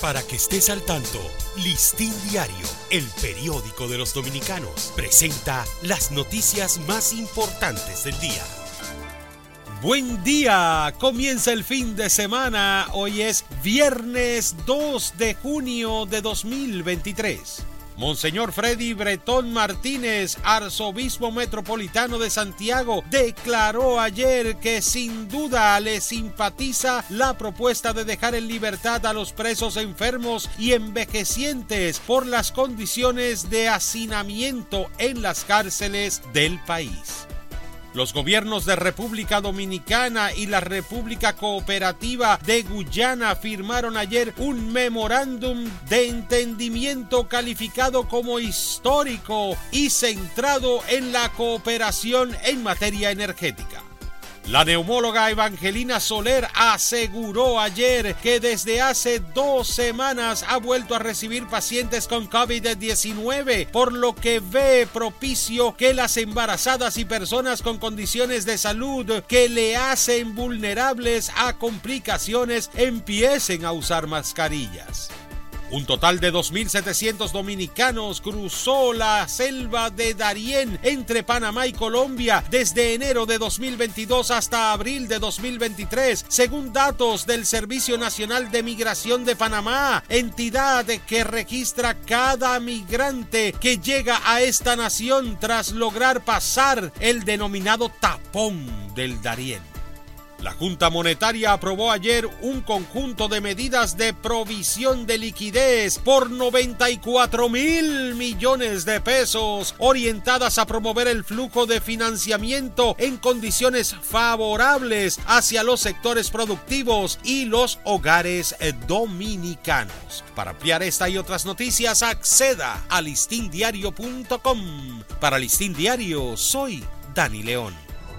Para que estés al tanto, Listín Diario, el periódico de los dominicanos, presenta las noticias más importantes del día. Buen día, comienza el fin de semana, hoy es viernes 2 de junio de 2023. Monseñor Freddy Bretón Martínez, arzobispo metropolitano de Santiago, declaró ayer que sin duda le simpatiza la propuesta de dejar en libertad a los presos enfermos y envejecientes por las condiciones de hacinamiento en las cárceles del país. Los gobiernos de República Dominicana y la República Cooperativa de Guyana firmaron ayer un memorándum de entendimiento calificado como histórico y centrado en la cooperación en materia energética. La neumóloga Evangelina Soler aseguró ayer que desde hace dos semanas ha vuelto a recibir pacientes con COVID-19, por lo que ve propicio que las embarazadas y personas con condiciones de salud que le hacen vulnerables a complicaciones empiecen a usar mascarillas. Un total de 2.700 dominicanos cruzó la selva de Darién entre Panamá y Colombia desde enero de 2022 hasta abril de 2023, según datos del Servicio Nacional de Migración de Panamá, entidad que registra cada migrante que llega a esta nación tras lograr pasar el denominado tapón del Darién. La Junta Monetaria aprobó ayer un conjunto de medidas de provisión de liquidez por 94 mil millones de pesos orientadas a promover el flujo de financiamiento en condiciones favorables hacia los sectores productivos y los hogares dominicanos. Para ampliar esta y otras noticias, acceda a listindiario.com. Para Listín Diario, soy Dani León.